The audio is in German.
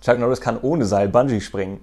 Chuck Norris kann ohne Seil Bungee springen.